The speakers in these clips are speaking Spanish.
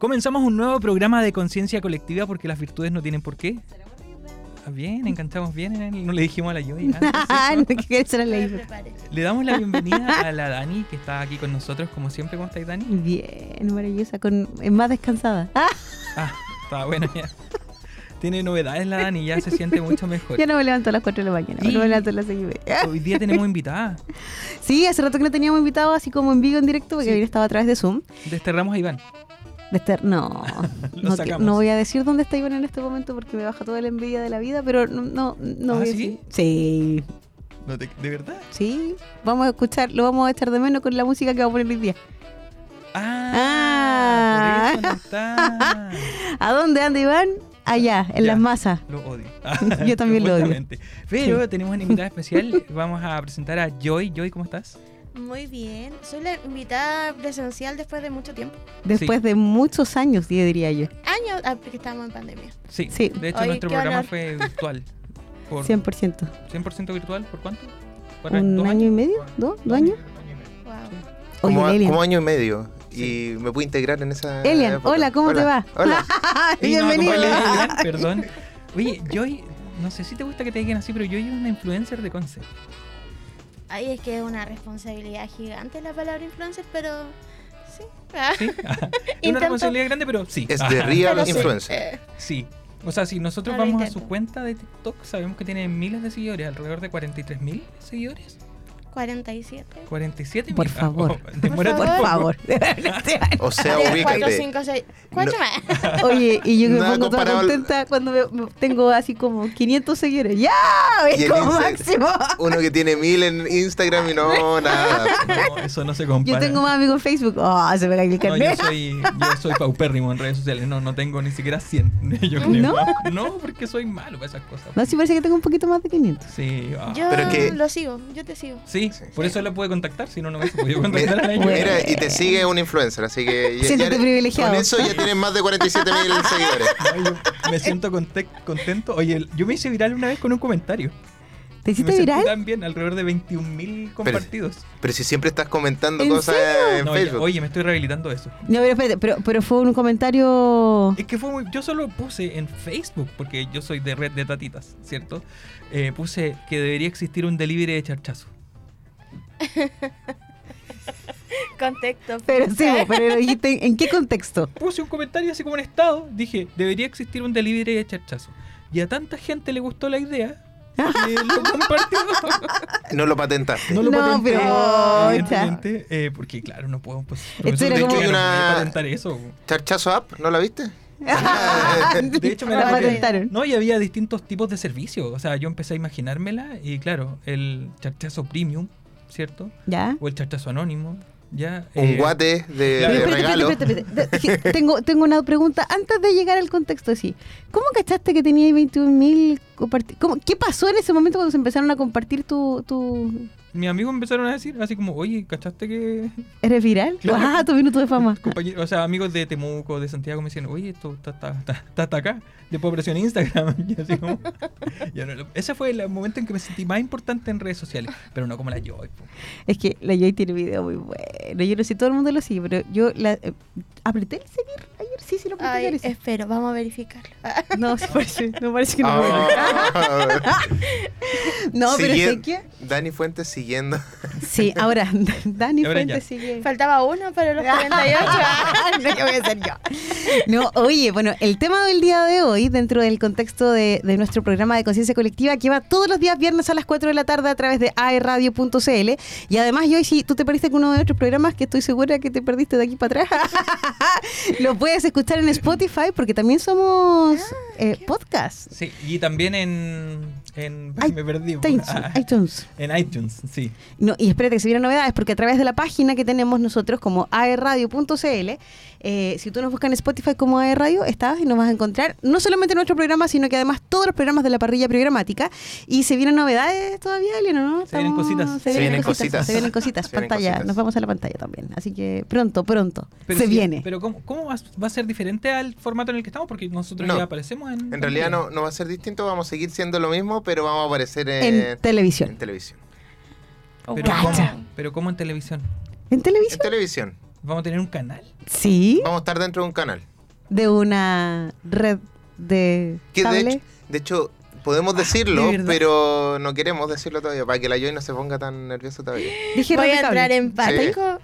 Comenzamos un nuevo programa de conciencia colectiva porque las virtudes no tienen por qué. Ah, Bien, enganchamos bien. No le dijimos a la Joy. antes, Ah, no. Le damos la bienvenida a la Dani, que está aquí con nosotros, como siempre. ¿Cómo estáis, Dani? Bien, maravillosa, con, es más descansada. Ah, está bueno ya. Tiene novedades la Dani, ya se siente mucho mejor. ya no me levanto a las 4 de la mañana, Y- me levanto a las 6 y media. Hoy día tenemos invitada. Sí, hace rato que no teníamos invitado así como en vivo, en directo, porque Sí. hoy estaba a través de Zoom. Desterramos a Iván. De estar, no, no, que- no voy a decir dónde está Iván en este momento porque me baja toda la envidia de la vida, pero no, no, no ¿Ah, voy a sí? decir. Sí, No te- ¿De verdad? sí, vamos a escuchar, lo vamos a echar de menos con la música que va a poner hoy día. Ah, Ah. por eso no está. ¿A dónde anda Iván? Allá, en Ya. las masas. Lo odio. Yo también lo odio. Pero tenemos una invitada especial. Vamos a presentar a Joy. Joy, ¿cómo estás? Muy bien. Soy la invitada presencial después de mucho tiempo. Después de muchos años, diría yo. Años, ah, porque estábamos en pandemia. Sí. Sí. De hecho, nuestro programa honor. fue virtual. Por 100%. 100% virtual. ¿Por cuánto? ¿Por ¿Un año y medio? ¿Dos? ¿Dos años? Wow. Oye, como, a- Elian. como año y medio. Y me pude integrar en esa. Elian, época. hola, ¿cómo te va? Hola. No, Bienvenido. digan, perdón. Oye, Joy, no sé si te gusta que te digan así, pero Joy es una influencer de Conce. Ay, es que es una responsabilidad gigante la palabra influencer, pero sí. Ah, ¿Sí? es una responsabilidad grande, pero sí. Es de real influencer. eh, Sí. O sea, si nosotros No vamos a su cuenta de TikTok, sabemos que tiene miles de seguidores, alrededor de 43 mil seguidores. 47. 47 Por favor. demórate Por favor. O sea, 4, ubícate. 5, 6. ¿Cuánto más? Oye, y yo me Nada pongo toda al- contenta cuando me- me- tengo así como 500 seguidores. ¡Ya! Y ¡Es como Insta- máximo! Uno que tiene mil en Instagram y no, nada. No, eso no se compara. Yo tengo más amigos en Facebook. ¡Oh, se me cae el No, yo carnet! soy, yo soy paupérrimo en redes sociales. No, no tengo ni siquiera 100. Yo creo. ¿No? No, porque soy malo para esas cosas. No, sí parece que tengo un poquito más de 500. Sí, ah. Yo Pero que- lo sigo, yo te sigo. sí, Sí. por eso la pude contactar, si no, no hubiese podido contactar a ella. Mira, y te sigue un influencer, así que. ya- Siéntete ya- privilegiado. Con eso ya tienes más de 47 mil seguidores. Yo me siento conte- contento. Oye, yo me hice viral una vez con un comentario. ¿Te me hiciste sentí viral? tan bien, alrededor de 21 mil compartidos. Pero si siempre estás comentando ¿En cosas en No, Facebook. oye, me estoy rehabilitando eso. No, pero espérate, pero, pero fue un comentario. Es que fue muy, yo solo puse en Facebook, porque yo soy de red de tatitas, ¿cierto? Eh, puse que debería existir un delivery de charchazo. Contexto. Pero sí, pero lo dijiste, ¿en qué contexto? Puse un comentario así como en estado, dije, debería existir un delivery de charchazo. Y a tanta gente le gustó la idea que lo compartió. No lo patentaste. No lo No, patenté, pero, evidentemente, eh, porque claro, no puedo, pues, profesor, de como- hecho, Una- patentar eso. ¿Charchazo app? ¿No la viste? De hecho, me la patentaron. No, y había distintos tipos de servicios. O sea, yo empecé a imaginármela y claro, el charchazo premium, ¿cierto? ¿Ya? O el charchazo anónimo, ¿ya? Un Eh, guate de, Claro. de Pero espérate, regalo. espérate, espérate, espérate. Que tengo, tengo una pregunta antes de llegar al contexto así. ¿Cómo cachaste que tenías 21.000 compartidos? ¿Qué pasó en ese momento cuando se empezaron a compartir tu... tu... Mis amigos empezaron a decir así como, oye, ¿cachaste que ¿Eres viral? Claro. Ah, tu minuto de fama. o sea, amigos de Temuco, de Santiago me decían, oye, esto está, está, está, está hasta acá. Después apareció en Instagram. Y así como, no ese fue el momento en que me sentí más importante en redes sociales, pero no como la Joy. po. Es que la Joy tiene video muy bueno. Yo no sé todo el mundo lo sigue, pero yo la, eh, apreté el seguir Sí, sí, lo sí. espero, vamos a verificarlo. No, sí parece, no parece que no. Ah. no, pero Sigue- sé que... Dani Fuentes siguiendo. Sí, ahora, Dani Ahora Fuentes sigue... Faltaba uno para los 48. no, ¿qué voy a hacer yo? No, oye, bueno, el tema del día de hoy, dentro del contexto de, de nuestro programa de conciencia colectiva, que va todos los días viernes a las 4 de la tarde a través de aerradio.cl. Y además, yo, si tú te perdiste con uno de nuestros programas, que estoy segura que te perdiste de aquí para atrás, lo puedes escuchar en Spotify, porque también somos eh, podcast. Sí, y también en. en Ay, me perdí. po. iTunes, Ah, iTunes. en iTunes, sí. No, y espérate que se vienen novedades, porque a través de la página que tenemos nosotros como aerradio.cl, eh, si tú nos buscas en Spotify como aerradio, estás y nos vas a encontrar no solamente nuestro programa, sino que además todos los programas de la parrilla programática. Y se vienen novedades todavía, Elena, ¿no? Se vienen cositas. Se, vienen cositas. Se vienen cositas. Se vienen pantalla. cositas. Nos vamos a la pantalla también. Así que pronto, pronto. Pero se sí, viene. Pero ¿cómo, cómo va, va a ser diferente al formato en el que estamos? Porque nosotros No. ya aparecemos en... En realidad no, no va a ser distinto, vamos a seguir siendo lo mismo, pero vamos a aparecer en, en televisión. en televisión. Pero. ¿cómo, pero ¿cómo en televisión? ¿En En televisión? televisión. ¿Vamos a tener un canal? Sí. Vamos a estar dentro de un canal. de una red de Que de hecho, de hecho, podemos decirlo, ¿de verdad? pero no queremos decirlo todavía, para que la Joy no se ponga tan nerviosa todavía. Dije Voy red a de entrar cable. en pánico.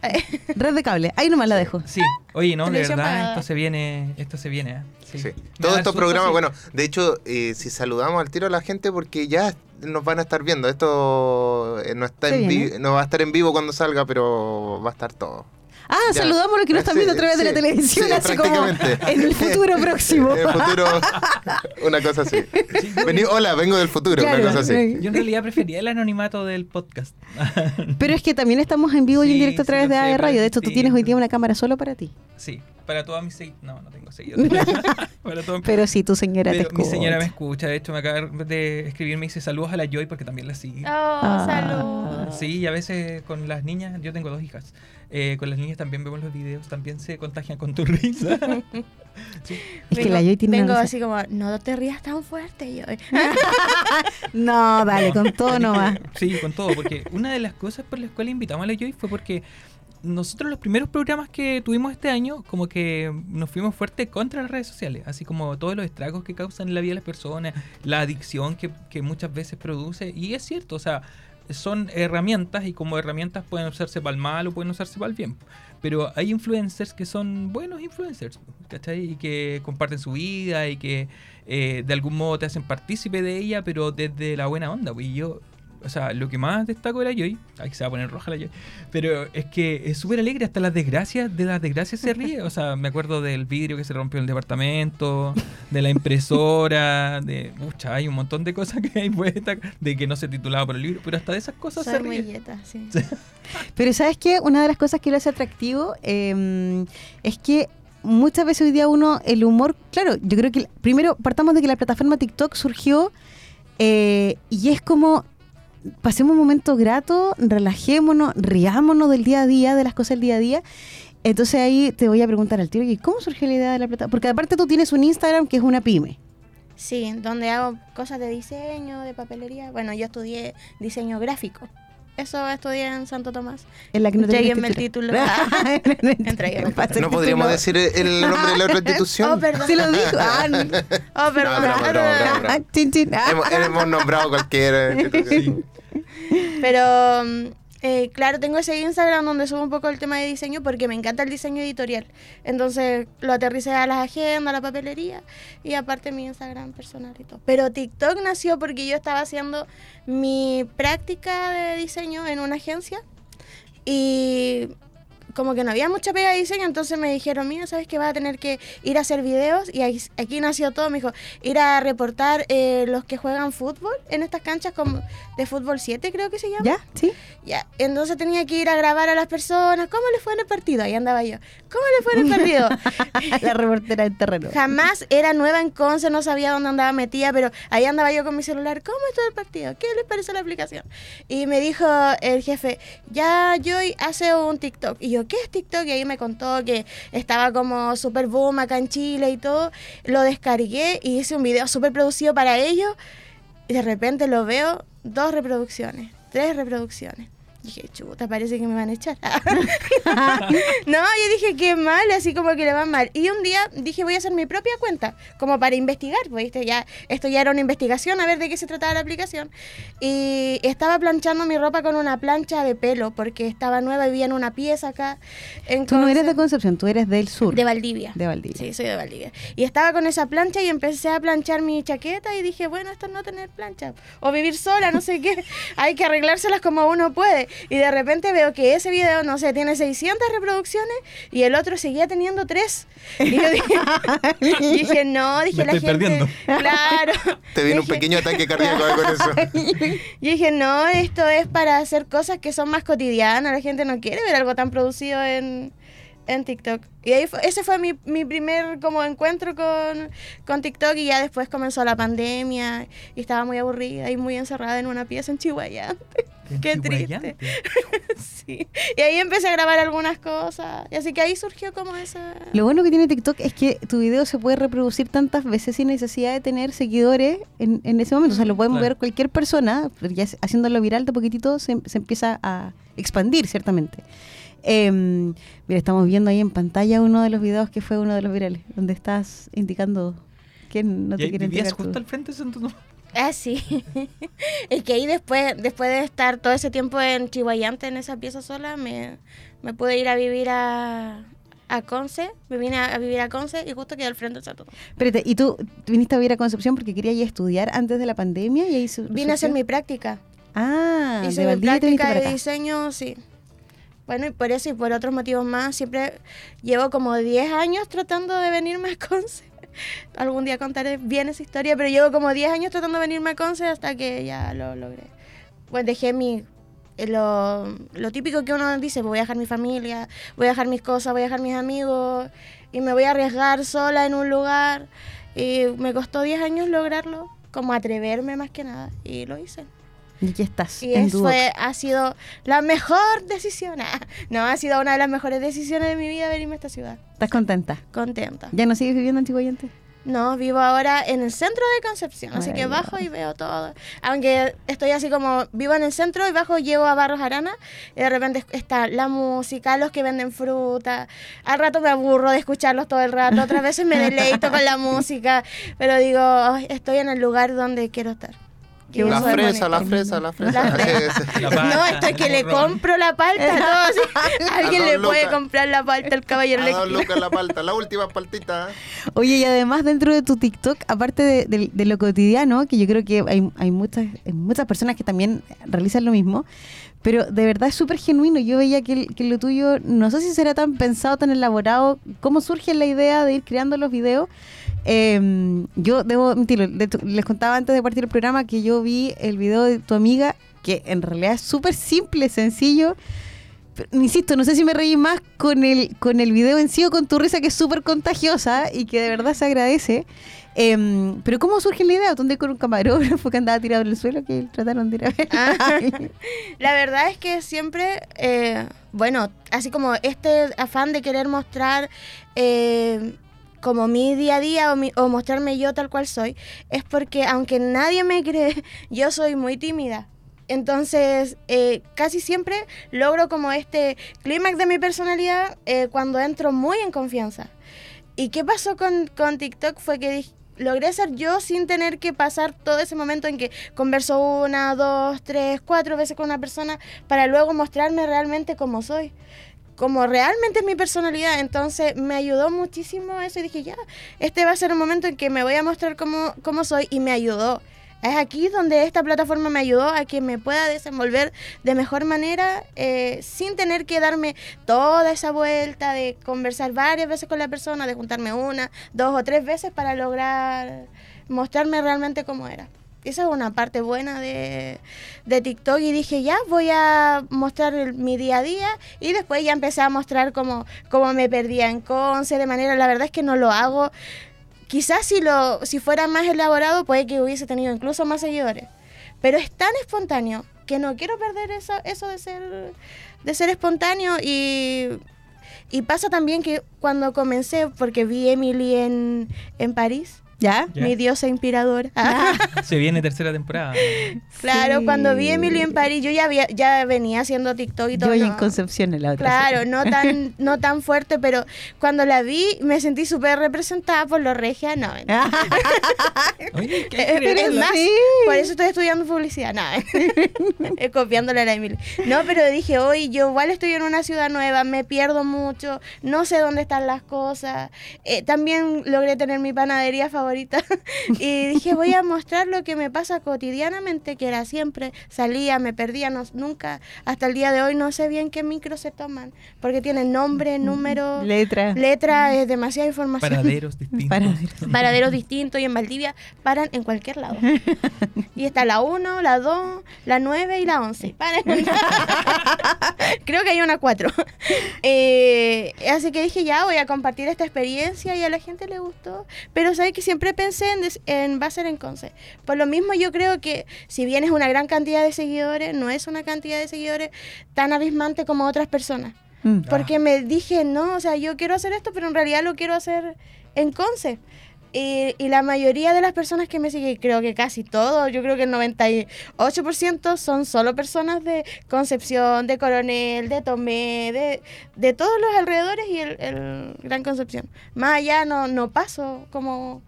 Red de cable. Ahí nomás la dejo. Sí, oye, no, de verdad, esto se viene, esto se viene, ¿eh? Sí. Sí. Todos estos programas, sí. bueno, de hecho, eh, si saludamos al tiro a la gente, porque ya nos van a estar viendo. Esto eh, no está en vi- no va a estar en vivo cuando salga, pero va a estar todo. Ah, Ya. saludamos a los que nos están Sí, viendo a través de la televisión, sí, así como prácticamente. en el futuro próximo. En el futuro, una cosa así. Vení, hola, vengo del futuro, Claro, una cosa así. sí. Yo en realidad prefería el anonimato del podcast. Pero es que también estamos en vivo y en directo a través de AE Radio. De hecho, tú tienes hoy día una cámara solo para ti. Sí, para todas mis seguidores. No, no tengo seguidores. Pero sí, tu señora Pero te mi escucha. señora me escucha, de hecho me acaba de escribir, me dice saludos a la Joy porque también la sigue. Oh, Ah. salud. Sí, y a veces con las niñas, yo tengo dos hijas, eh, con las niñas también vemos los videos, también se contagian con tu risa. Sí. Es que la Joy tiene Vengo una así como, no te rías tan fuerte, yo. No, dale, con todo nomás. Sí, con todo, porque una de las cosas por las cuales invitamos a la Joy fue porque nosotros los primeros programas que tuvimos este año, como que nos fuimos fuerte contra las redes sociales, así como todos los estragos que causan en la vida de las personas, la adicción que, que muchas veces produce, y es cierto, o sea, son herramientas y como herramientas pueden usarse para el mal o pueden usarse para el bien. Pero hay influencers que son buenos influencers, ¿cachai? Y que comparten su vida y que eh, de algún modo te hacen partícipe de ella, pero desde la buena onda. pues, Y yo, o sea, lo que más destaco de la Joy, ay, se va a poner roja la Joy, pero es que es súper alegre, hasta las desgracias, de las desgracias se ríe. O sea, me acuerdo del vidrio que se rompió en el departamento, de la impresora, de, pucha, hay un montón de cosas que hay puestas, de que no se titulaba por el libro, pero hasta de esas cosas se ríe. sí. Pero ¿sabes qué? Una de las cosas que lo hace atractivo eh, es que muchas veces hoy día uno, el humor, claro, yo creo que primero partamos de que la plataforma TikTok surgió eh, y es como pasemos un momento grato, relajémonos, riámonos del día a día, de las cosas del día a día. Entonces ahí te voy a preguntar al tiro, ¿y cómo surgió la idea de la plataforma? Porque aparte tú tienes un Instagram que es una pyme. Sí, donde hago cosas de diseño, de papelería. Bueno, yo estudié diseño gráfico. Eso estudié en Santo Tomás. En la que no Entréguenme el título. Entréguenme No podríamos decir el nombre de la otra institución. Oh, perdón. Se lo dijo. Ah, no. Oh, perdón. No, broma, broma, broma, broma. Chin, chin. Hemos, hemos nombrado cualquiera. Sí. Pero mm, eh, claro, tengo ese Instagram donde subo un poco el tema de diseño porque me encanta el diseño editorial. Entonces lo aterricé a las agendas, a la papelería y aparte mi Instagram personal y todo. Pero TikTok nació porque yo estaba haciendo mi práctica de diseño en una agencia y como que no había mucha pega de diseño, entonces me dijeron, mira, ¿sabes que vas a tener que ir a hacer videos? Y ahí- aquí nació todo, me dijo, ir a reportar eh, los que juegan fútbol en estas canchas como de fútbol 7 creo que se llama. ¿Ya? ¿Sí? Ya, entonces tenía que ir a grabar a las personas, ¿cómo les fue en el partido? Ahí andaba yo, ¿cómo les fue en el partido? la reportera del terreno. Jamás era nueva en Conce, no sabía dónde andaba metida, pero ahí andaba yo con mi celular. ¿Cómo estuvo el partido? ¿Qué les pareció la aplicación? Y me dijo el jefe, ya Joy hace un TikTok. Y yo, ¿qué es TikTok? Y ahí me contó que estaba como super boom acá en Chile y todo. Lo descargué y hice un video súper producido para ellos. Y de repente lo veo, dos reproducciones, tres reproducciones. Dije, chuta, parece que me van a echar. no, yo dije, qué mal, así como que le va mal. Y un día dije, voy a hacer mi propia cuenta, como para investigar, pues, ¿viste? Ya, esto ya era una investigación, a ver de qué se trataba la aplicación. Y estaba planchando mi ropa con una plancha de pelo, porque estaba nueva, vivía en una pieza acá. En Tú no eres de Conce- Concepción, tú eres del sur. de Valdivia. De Valdivia. Sí, soy de Valdivia. Y estaba con esa plancha y empecé a planchar mi chaqueta y dije, bueno, esto es no tener plancha. O vivir sola, no sé qué. Hay que arreglárselas como uno puede. Y de repente veo que ese video, no sé, tiene 600 reproducciones y el otro seguía teniendo 3. Y yo dije, dije no, dije Me la estoy gente... perdiendo. Claro. Te viene un pequeño ataque cardíaco con eso. yo dije, no, esto es para hacer cosas que son más cotidianas. La gente no quiere ver algo tan producido en, en TikTok. Y ahí fue- ese fue mi, mi primer como encuentro con, con TikTok y ya después comenzó la pandemia y estaba muy aburrida y muy encerrada en una pieza en Chihuahua. Qué Chihuayante. sí. Y ahí empecé a grabar algunas cosas. Y así que ahí surgió como esa... Lo bueno que tiene TikTok es que tu video se puede reproducir tantas veces sin necesidad de tener seguidores en, en ese momento. O sea, lo podemos Claro. ver cualquier persona, pero ya haciéndolo viral de poquitito se, se empieza a expandir, ciertamente. Em, mira, estamos viendo ahí en pantalla uno de los videos que fue uno de los virales, donde estás indicando que no ¿Y te vivías entregar tu- justo al frente de Santo? Ah, sí. es que ahí después, después de estar todo ese tiempo en Chihuayante, en esa pieza sola, me, me pude ir a vivir a, a Conce. Me vine a, a vivir a Conce y justo quedé al frente del Santo. Espérate, ¿y tú viniste a vivir a Concepción porque querías ir a estudiar antes de la pandemia? y ahí su- Vine a hacer mi práctica. Ah, Hice de mi práctica de diseño, sí. Bueno, y por eso y por otros motivos más, siempre llevo como 10 años tratando de venirme a Conce. Algún día contaré bien esa historia, pero llevo como 10 años tratando de venirme a Conce hasta que ya lo logré. Bueno, dejé mi... Lo, lo típico que uno dice, voy a dejar mi familia, voy a dejar mis cosas, voy a dejar mis amigos y me voy a arriesgar sola en un lugar. Y me costó 10 años lograrlo, como atreverme más que nada, y lo hice. Y aquí estás, Y en eso fue, ha sido la mejor decisión. No, ha sido una de las mejores decisiones de mi vida venirme a esta ciudad. ¿Estás contenta? Contenta. ¿Ya no sigues viviendo en Chihuayante? No, vivo ahora en el centro de Concepción, así que bajo y veo todo. Aunque estoy así como vivo en el centro y bajo llego a Barros Arana y de repente está la música, los que venden fruta. Al rato me aburro de escucharlos todo el rato, otras veces me deleito con la música, pero digo, "Ay, estoy en el lugar donde quiero estar. La fresa, la fresa, la fresa. La No, esto es que le compro la palta. No, sí. Alguien A le puede comprar la palta al caballero A lucas la palta, la última paltita. Oye, y además dentro de tu TikTok, aparte de, de- de lo cotidiano, que yo creo que hay, hay muchas, hay muchas personas que también realizan lo mismo, pero de verdad es súper genuino. Yo veía que lo tuyo, no sé si será tan pensado, tan elaborado, cómo surge la idea de ir creando los videos. Eh, yo debo admitirlo, les contaba antes de partir el programa que yo vi el video de tu amiga, que en realidad es súper simple, sencillo. Pero, insisto, no sé si me reí más con el, con el video en sí o con tu risa que es súper contagiosa y que de verdad se agradece. Em, pero ¿cómo surge la idea? ¿Dónde con un camarógrafo que andaba tirado en el suelo que trataron de ir a ver? Ah, La verdad es que siempre, eh, bueno, así como este afán de querer mostrar eh, como mi día a día o, mostrarme yo tal cual soy, es porque aunque nadie me cree, yo soy muy tímida. Entonces, eh, casi siempre logro como este clímax de mi personalidad eh, cuando entro muy en confianza. ¿Y qué pasó con, con TikTok? Fue que logré ser yo sin tener que pasar todo ese momento en que converso una, dos, tres, cuatro veces con una persona para luego mostrarme realmente como soy. Como realmente es mi personalidad. Entonces me ayudó muchísimo eso y dije, ya, este va a ser un momento en que me voy a mostrar cómo, cómo soy y me ayudó. Es aquí donde esta plataforma me ayudó a que me pueda desenvolver de mejor manera eh, sin tener que darme toda esa vuelta de conversar varias veces con la persona, de juntarme una, dos o tres veces para lograr mostrarme realmente cómo era. Esa es una parte buena de, de TikTok. Y dije, ya voy a mostrar mi día a día. Y después ya empecé a mostrar cómo, cómo me perdía en Conce, de manera, la verdad es que no lo hago. Quizás si lo si fuera más elaborado puede que hubiese tenido incluso más seguidores. Pero es tan espontáneo que no quiero perder eso eso de ser de ser espontáneo. Y y pasa también que cuando comencé porque vi Emily en en París ¿Ya? Ya. mi diosa inspiradora Se viene tercera temporada. claro Sí. cuando vi Emily en París yo ya había, ya venía haciendo TikTok y Yo todo y en ¿no? Concepción en la otra. Claro, no tan, no tan fuerte, pero cuando la vi me sentí súper representada por los regia. No, Ah, Oye, ¿qué pero es creerlo? más, Sí. por eso estoy estudiando publicidad. No, eh, copiándole a la Emily. No, pero dije, hoy yo igual estoy en una ciudad nueva, me pierdo mucho, no sé dónde están las cosas. Eh, también logré tener mi panadería favorita y dije, voy a mostrar lo que me pasa cotidianamente, que era siempre, salía, me perdía, no- nunca, hasta el día de hoy no sé bien qué micro se toman, porque tienen nombre, número, Letra. letra, es demasiada información Paraderos distintos. Paraderos. paraderos distintos y en Valdivia paran en cualquier lado. Y está la 1, la 2, la 9 y la 11. Paran Creo que hay una 4. Eh, así que dije, ya voy a compartir esta experiencia y a la gente le gustó. Pero sabes que siempre pensé en, en va a ser en Conce. Por lo mismo yo creo que si bien es una gran cantidad de seguidores, no es una cantidad de seguidores tan abismante como otras personas. Mm. Porque me dije, no, o sea, yo quiero hacer esto, pero en realidad lo quiero hacer en Conce. Y, y la mayoría de las personas que me siguen, creo que casi todos, yo creo que el 98% son solo personas de Concepción, de Coronel, de Tomé, de, de todos los alrededores y el, Gran Concepción. Más allá no, no paso como,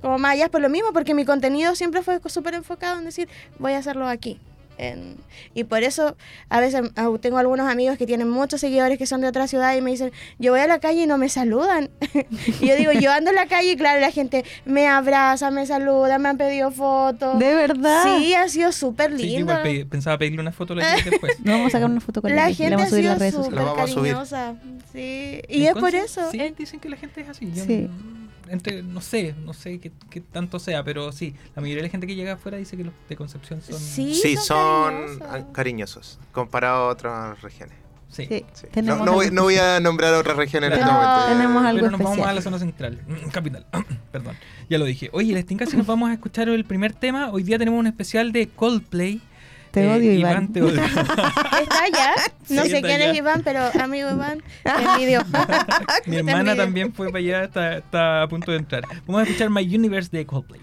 como más allá por lo mismo, porque mi contenido siempre fue súper enfocado en decir, voy a hacerlo aquí. En- y por eso a veces tengo algunos amigos que tienen muchos seguidores que son de otra ciudad y me dicen, yo voy a la calle y no me saludan. y yo digo, yo ando en la calle y claro, la gente me abraza, me saluda, me han pedido fotos. ¿De verdad? Sí, ha sido súper Sí, lindo. igual pe- pensaba pedirle una foto a la Jay después. No vamos a sacar una foto con la gente La vamos ha a subir a sido las redes súper sociales. La vamos a subir. cariñosa. Sí. Y es por eso. Sí, dicen que la gente es así. Yo Sí. no- entre, no sé, no sé qué, qué tanto sea, pero sí, la mayoría de la gente que llega afuera dice que los de Concepción son... Sí, Sí, son cariñosos. cariñosos comparado a otras regiones. Sí. Sí, Sí. No, no voy, no voy a nombrar otras regiones en este momento. Tenemos algo Pero nos vamos especial. a la zona central, capital. Perdón, ya lo dije. Oye, les tinca si nos vamos a escuchar el primer tema. Hoy día tenemos un especial de Coldplay. Te Eh, odio, Iván. te odio. Está allá. No Sí, sé quién allá. es Iván, pero amigo Iván, envidio. Mi hermana envidio. también fue para allá, está, está a punto de entrar. Vamos a escuchar My Universe de Coldplay.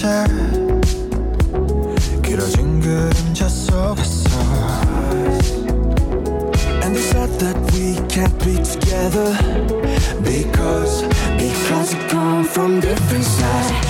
변했었지 길어진 그림자 속에서 And they said that we can't be together Because, because we come from different sides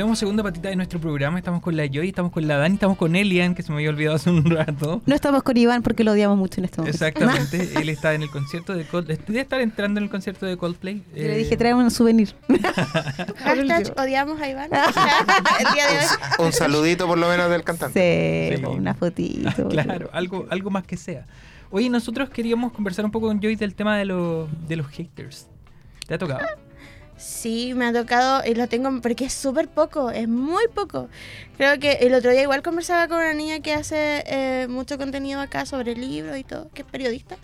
Volvemos segunda patita de nuestro programa. Estamos con la Joy, estamos con la Dani, estamos con Elian, que se me había olvidado hace un rato. No estamos con Iván porque lo odiamos mucho en este momento. Exactamente, él está en el concierto de Coldplay. Debe estar entrando en el concierto de Coldplay. Yo le Eh, dije, trae un souvenir. Hashtag odiamos a Iván. El día de hoy. Un saludito por lo menos del cantante. Sí, Sí. una fotito. Claro, algo, algo más que sea. Oye, nosotros queríamos conversar un poco con Joy del tema de, lo- de los haters. ¿Te ha tocado? Sí, me ha tocado y lo tengo porque es súper poco, es muy poco. Creo que el otro día igual conversaba con una niña que hace eh, mucho contenido acá sobre libros y todo, que es periodista,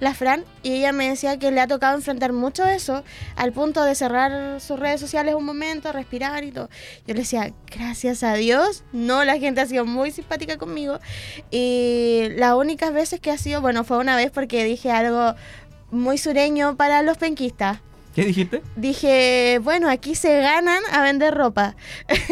la Fran, y ella me decía que le ha tocado enfrentar mucho eso al punto de cerrar sus redes sociales un momento, respirar y todo. Yo le decía, gracias a Dios, no, la gente ha sido muy simpática conmigo y las únicas veces que ha sido, bueno, fue una vez porque dije algo muy sureño para los penquistas. ¿Qué dijiste? Dije, bueno, aquí se ganan a vender ropa.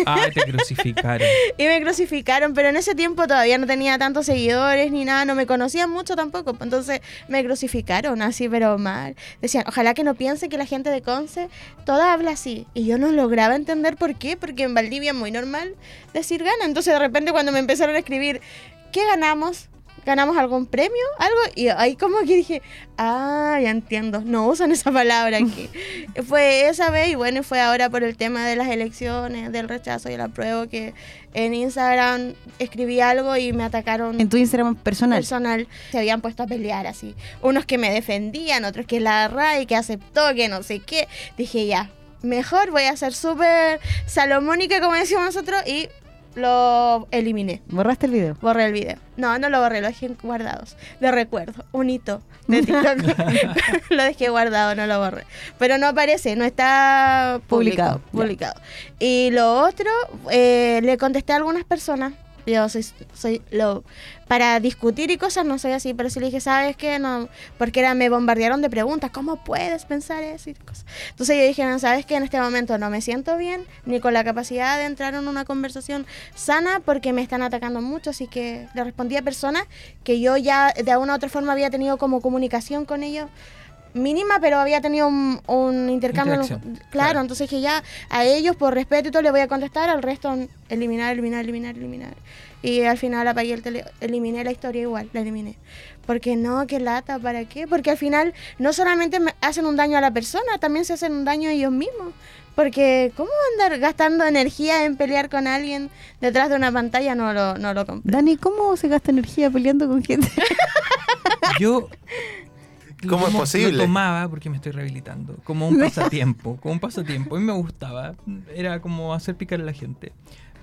Ay, te crucificaron. Y me crucificaron, pero en ese tiempo todavía no tenía tantos seguidores ni nada, no me conocían mucho tampoco. pues, Entonces me crucificaron así, pero mal. Decían, ojalá que no piense que la gente de Conce toda habla así. Y yo no lograba entender por qué, porque en Valdivia es muy normal decir gana. Entonces de repente cuando me empezaron a escribir, ¿qué ganamos? ¿Ganamos algún premio? ¿Algo? Y ahí como que dije, ah, ya entiendo, no usan esa palabra aquí. fue esa vez y bueno, fue ahora por el tema de las elecciones, del rechazo y el apruebo que en Instagram escribí algo y me atacaron En tu Instagram personal. personal. Se habían puesto a pelear así. Unos que me defendían, otros que la RAI, que aceptó, que no sé qué. Dije ya, mejor voy a ser súper salomónica como decimos nosotros y lo eliminé. ¿Borraste el video? Borré el video. No, no lo borré, lo dejé guardados. De recuerdo, un hito de TikTok. lo dejé guardado, no lo borré. Pero no aparece, no está Publicado, publicado. publicado. Y lo otro, eh, le contesté a algunas personas. Yo soy, soy lo para discutir y cosas no soy así, pero sí le dije, ¿sabes qué? No, porque era, me bombardearon de preguntas, ¿cómo puedes pensar eso y cosas? Entonces yo dije, ¿sabes qué? En este momento no me siento bien, ni con la capacidad de entrar en una conversación sana, porque me están atacando mucho, así que le respondí a personas que yo ya de alguna u otra forma había tenido como comunicación con ellos mínima, pero había tenido un, un intercambio. Claro, claro. entonces que ya a ellos por respeto y todo le voy a contestar, al resto eliminar, eliminar, eliminar, eliminar. Y al final apagué el tele, eliminé la historia igual, la eliminé. Porque no, qué lata, ¿para qué? Porque al final no solamente me hacen un daño a la persona, también se hacen un daño a ellos mismos. Porque ¿cómo andar gastando energía en pelear con alguien detrás de una pantalla? No lo, no lo compré. Dani, ¿cómo se gasta energía peleando con gente? Yo. ¿Cómo es posible? Lo tomaba porque me estoy rehabilitando. Como un pasatiempo. como un pasatiempo. A mí me gustaba. Era como hacer picar a la gente.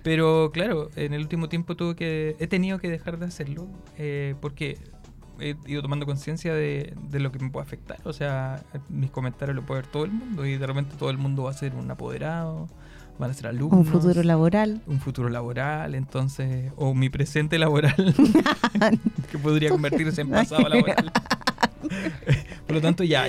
Pero claro, en el último tiempo tuve que. He tenido que dejar de hacerlo. eh, porque he ido tomando conciencia de, de lo que me puede afectar. O sea, mis comentarios lo puede ver todo el mundo. Y de repente todo el mundo va a ser un apoderado. Van a ser alumnos. Un futuro laboral. un futuro laboral, entonces, o mi presente laboral, que podría convertirse en pasado laboral. Por lo tanto, ya,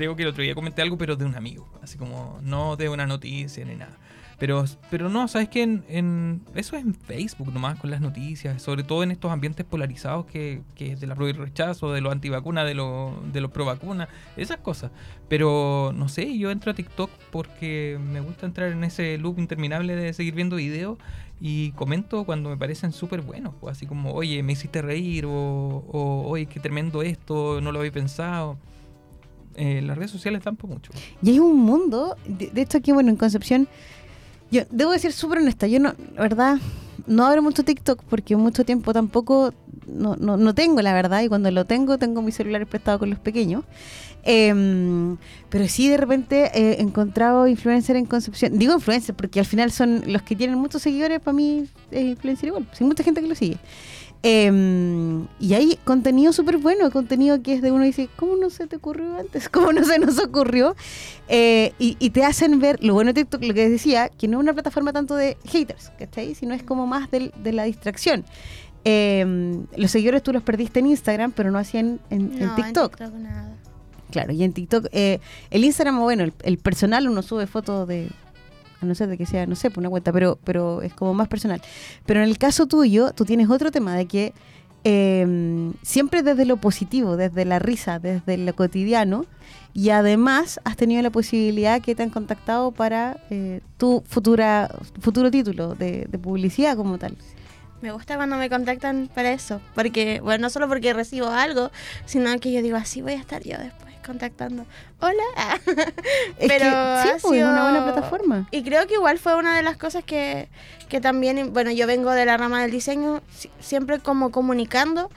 creo que el otro día comenté algo, pero de un amigo, así como no de una noticia ni nada. Pero, pero no, sabes que en, en- eso es en Facebook nomás con las noticias, sobre todo en estos ambientes polarizados que, que de la pro y rechazo, de los antivacunas, de los de los pro vacunas, esas cosas. Pero no sé, yo entro a TikTok porque me gusta entrar en ese loop interminable de seguir viendo videos y comento cuando me parecen súper buenos, pues, así como, oye, me hiciste reír o, o, oye, qué tremendo esto, no lo había pensado. Eh, las redes sociales dan por mucho. Y hay un mundo, de, de esto aquí, bueno, en Concepción, yo debo decir súper honesta, yo no, la verdad, no abro mucho TikTok porque mucho tiempo tampoco, no, no, no tengo la verdad, y cuando lo tengo, tengo mi celular prestado con los pequeños. Em, pero sí, de repente he encontrado influencer en Concepción. Digo influencer porque al final son los que tienen muchos seguidores, para mí es influencer igual. Hay mucha gente que lo sigue. Em, y hay contenido súper bueno, contenido que es de uno y dice, ¿cómo no se te ocurrió antes? ¿Cómo no se nos ocurrió? Eh, y, y te hacen ver, lo bueno de TikTok, lo que decía, que no es una plataforma tanto de haters, ¿cachai? Sino es como más del- de, la distracción. Em, los seguidores tú los perdiste en Instagram, pero no hacían en, en No, TikTok. nada. Claro, y en TikTok, eh, el Instagram, bueno, el, el personal uno sube fotos de, a no ser de que sea, no sé, por una cuenta, pero, pero es como más personal. Pero en el caso tuyo, tú tienes otro tema de que eh, siempre desde lo positivo, desde la risa, desde lo cotidiano. Y además has tenido la posibilidad que te han contactado para eh, tu futura futuro título de, de publicidad como tal. Me gusta cuando me contactan para eso, porque, bueno, no solo porque recibo algo, sino que yo digo, así voy a estar yo después contactando. Hola. Es que sí, ha pues, es una buena plataforma. Y creo que igual fue una de las cosas que, que también, bueno, yo vengo de la rama del diseño, si- siempre como comunicando.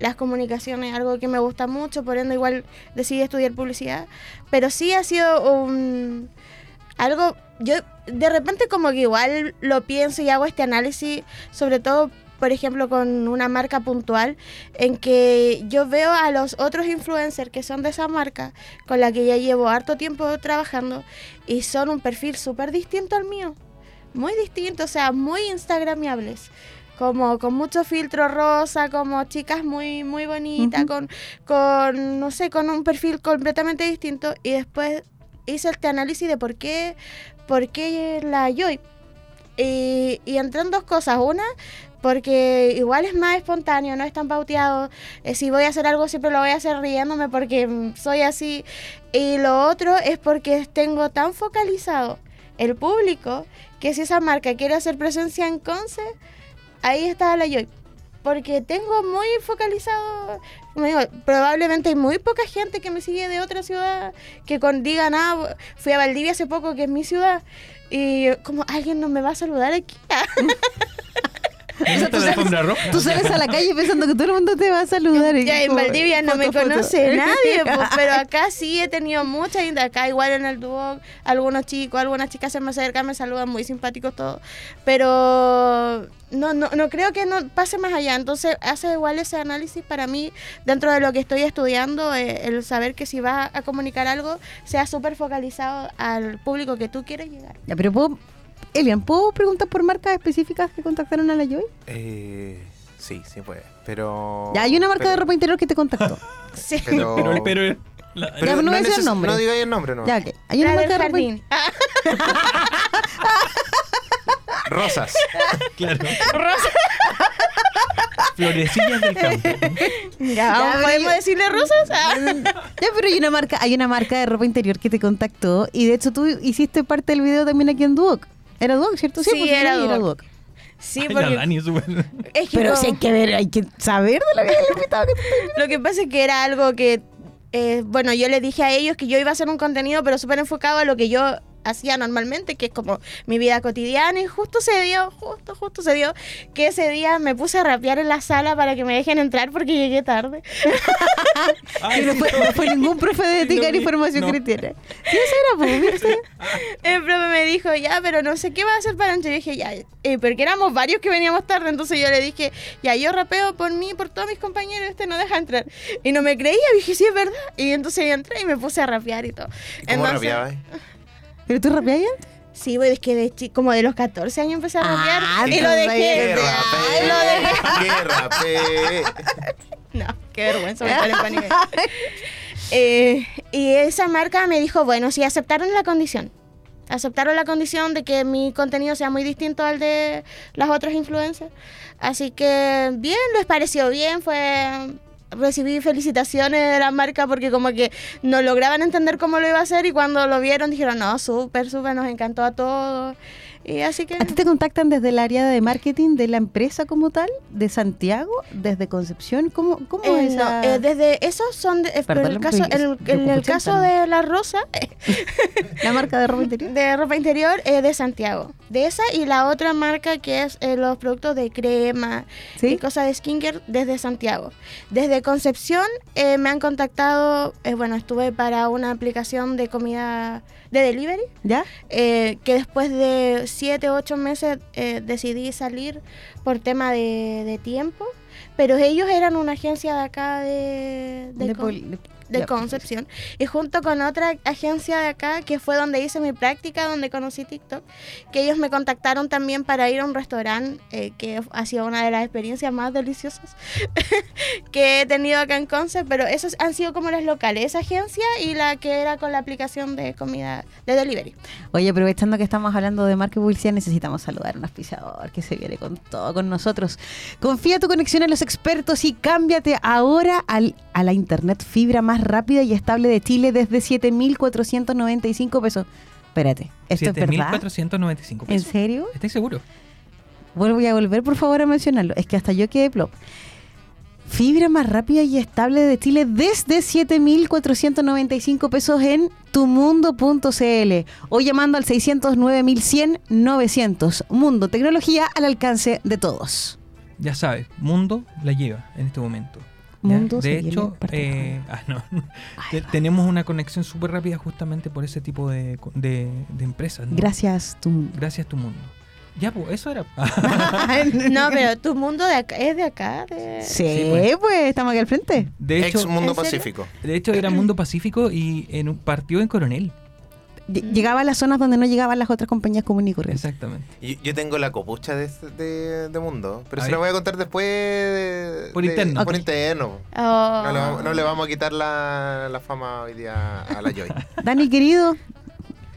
Las comunicaciones es algo que me gusta mucho, por ende igual decidí estudiar publicidad. Pero sí ha sido un, algo, yo de repente como que igual lo pienso y hago este análisis, sobre todo, por ejemplo, con una marca puntual, en que yo veo a los otros influencers que son de esa marca, con la que ya llevo harto tiempo trabajando, y son un perfil súper distinto al mío. Muy distinto, o sea, muy instagramiables. Como con mucho filtro rosa, como chicas muy, muy bonitas, con, con, no sé, con un perfil completamente distinto. Y después hice este análisis de por qué, por qué la Joy. Y, y entré en dos cosas. Una, porque igual es más espontáneo, no es tan pauteado. Eh, si voy a hacer algo, siempre lo voy a hacer riéndome porque mm, soy así. Y lo otro es porque tengo tan focalizado el público que si esa marca quiere hacer presencia en Conce, ahí está la Joy. Porque tengo muy focalizado, como digo, probablemente hay muy poca gente que me sigue de otra ciudad que con digan, ah, fui a Valdivia hace poco, que es mi ciudad, y como alguien no me va a saludar aquí. Tú sales a la calle pensando que todo el mundo te va a saludar. Ya en Valdivia no me foto. conoce nadie, pues, pero acá sí he tenido mucha gente. Acá igual en el dúo, algunos chicos, algunas chicas se me acercan, me saludan, muy simpáticos todos. Pero no, no, no creo que no pase más allá. Entonces hace igual ese análisis para mí, dentro de lo que estoy estudiando, eh, el saber que si vas a comunicar algo, sea súper focalizado al público que tú quieres llegar. Ya, pero puedo, Elian, ¿puedo preguntar por marcas específicas que contactaron a la Joy? Eh, sí, sí puede. Pero. Ya, hay una marca de ropa interior que te contactó. Sí. Pero, Pero, pero, la- Ya, pero no voy a decir el nombre. No digáis el nombre, no. Ya, ok. Hay una La del marca de ropa jardín. Rosas. claro. Florecillas del campo. ya, ¿podemos yo- decirle rosas? Ya, pero hay una marca, hay una marca de ropa interior que te contactó y de hecho tú hiciste parte del video también aquí en Duoc. ¿Era Duoc, cierto? Sí, pues, era sí, Duoc. Sí, Ay, la porque Dani es es que Pero no- sí hay que ver, hay que saber de la vida del invitado que te lo que pasa es que era algo que, eh, bueno, yo le dije a ellos que yo iba a hacer un contenido, pero súper enfocado a lo que yo hacía normalmente, que es como mi vida cotidiana, y justo se dio, justo, justo se dio, que ese día me puse a rapear en la sala para que me dejen entrar porque llegué tarde. Ay, no sí, fue, no fue ningún profe de ética Lo ni formación No. cristiana. Sí, eso era, pues. El profe me dijo, ya, pero no sé qué va a hacer para entrar. Y dije, ya, eh, porque éramos varios que veníamos tarde, entonces yo le dije, ya, yo rapeo por mí, por todos mis compañeros, este no deja entrar. Y no me creía, dije, sí, es verdad. Y entonces yo entré y me puse a rapear y todo. ¿Y ¿Cómo Entonces- rapeabas? ¿Pero tú rapeabas antes? Sí, pues es que de como de los 14 años empecé a rapear Ah, y lo dejé. ¡Qué de- Ay, lo dejé. rapé! ¡Qué rapé! No, qué vergüenza. me sale en pánico. Eh, y esa marca me dijo, bueno, sí, aceptaron la condición. Aceptaron la condición de que mi contenido sea muy distinto al de las otras influencers. Así que bien, les pareció bien, fue recibí felicitaciones de la marca porque como que no lograban entender cómo lo iba a hacer y cuando lo vieron dijeron, no, súper, súper, nos encantó a todos. Y así que... ¿A ti te contactan desde el área de marketing de la empresa como tal? ¿De Santiago? ¿Desde Concepción? ¿Cómo, cómo Eh, es no, esa- eh, desde esos son de, eh, Perdón, en el caso, en el, en caso de la rosa la marca de ropa interior? de ropa interior es de Santiago de esa y la otra marca que es eh, los productos de crema ¿Sí? y cosas de skincare desde Santiago desde Concepción eh, me han contactado eh, bueno estuve para una aplicación de comida de delivery ¿Ya? eh, que después de 7 o 8 meses eh, decidí salir por tema de, de tiempo pero ellos eran una agencia de acá de, de De com- pol- de- de. Concepción. Y junto con otra agencia de acá, que fue donde hice mi práctica, donde conocí TikTok, que ellos me contactaron también para ir a un restaurante, eh, que ha sido una de las experiencias más deliciosas que he tenido acá en Conce, pero esos han sido como las locales, esa agencia y la que era con la aplicación de comida de delivery. Oye, aprovechando que estamos hablando de marca publicidad, necesitamos saludar a un auspiciador que se viene con todo con nosotros. Confía tu conexión en los expertos y cámbiate ahora al, a la internet fibra más rápida y estable de Chile desde 7.495 pesos. Espérate, ¿esto es verdad? 7.495 ¿En pesos. serio? ¿Estáis seguro? Vuelvo a volver, por favor, a mencionarlo. Es que hasta yo quedé plop. Fibra más rápida y estable de Chile desde 7.495 pesos en tumundo.cl o llamando al 609.100-900. Mundo, tecnología al alcance de todos. Ya sabes, Mundo la lleva en este momento. Mundo de hecho, eh, ah, no, Ay, tenemos una conexión súper rápida justamente por ese tipo de, de- de empresas. ¿no? Gracias, Tum. Gracias tu mundo. Ya, pues, eso era. No, pero tu mundo de acá, es de acá. De... Sí, Sí, pues. pues. estamos aquí al frente. De hecho, Ex Mundo. Pacífico. de hecho, era Mundo Pacífico y en un partido en Coronel. Ll- Llegaba a las zonas donde no llegaban las otras compañías comunes y corrientes. Exactamente. Yo, yo tengo la copucha de, este- de, de Mundo, pero A se la voy a contar después. de- Por de- interno. Por interno. Oh. No, le vamos, no le vamos a quitar la, la fama hoy día a la Joy. Dani, querido,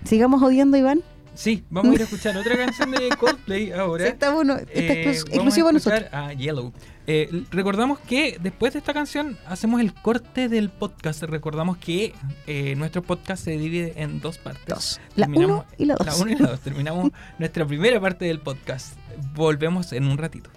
sigamos odiando a Iván. Sí, vamos a ir a escuchar otra canción de Coldplay ahora. Sí, está bueno. Está Eh, exclus- vamos exclusivo a nosotros. escuchar A Yellow. Eh, recordamos que después de esta canción hacemos el corte del podcast. Recordamos que eh, nuestro podcast se divide en dos partes. Dos. La Terminamos- uno y la dos. La 1 y la 2. Terminamos nuestra primera parte del podcast. Volvemos en un ratito.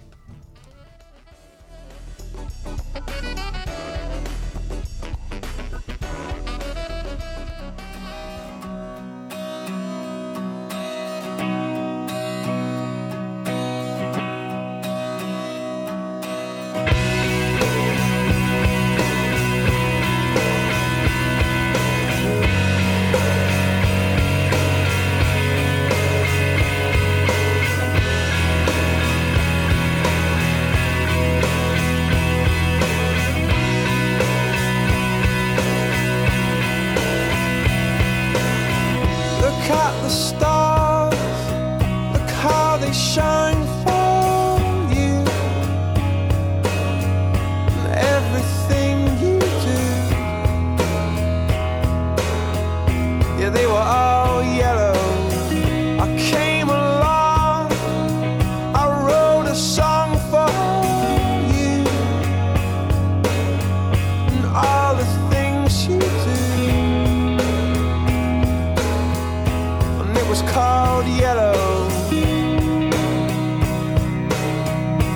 Was called yellow.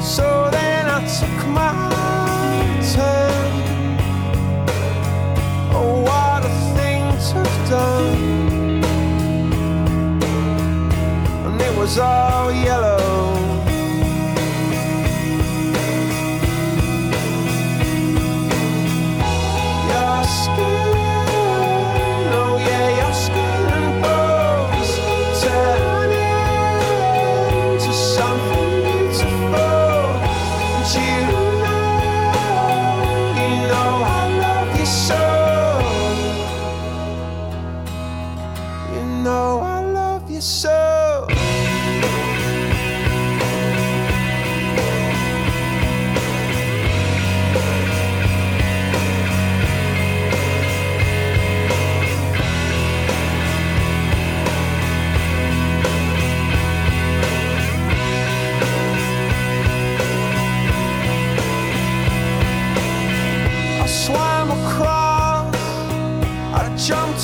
So then I took my turn. Oh, what a thing to have done. And it was all yellow.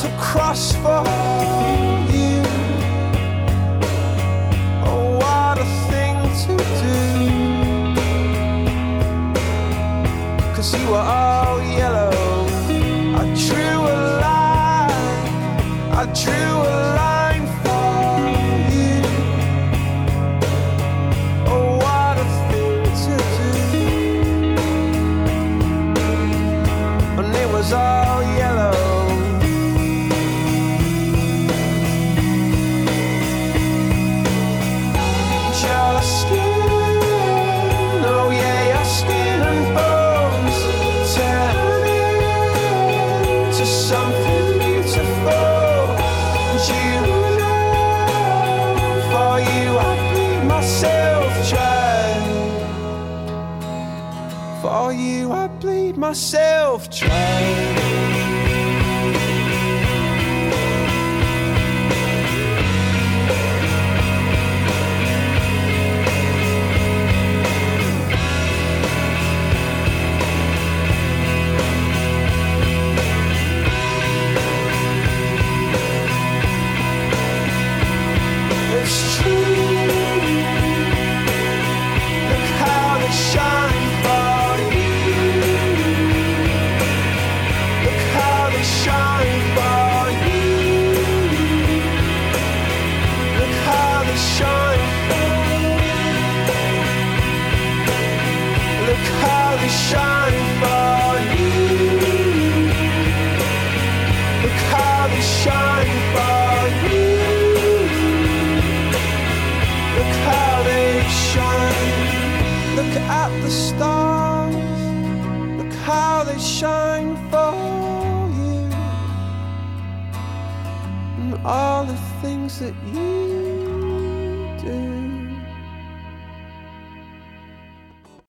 to crush for você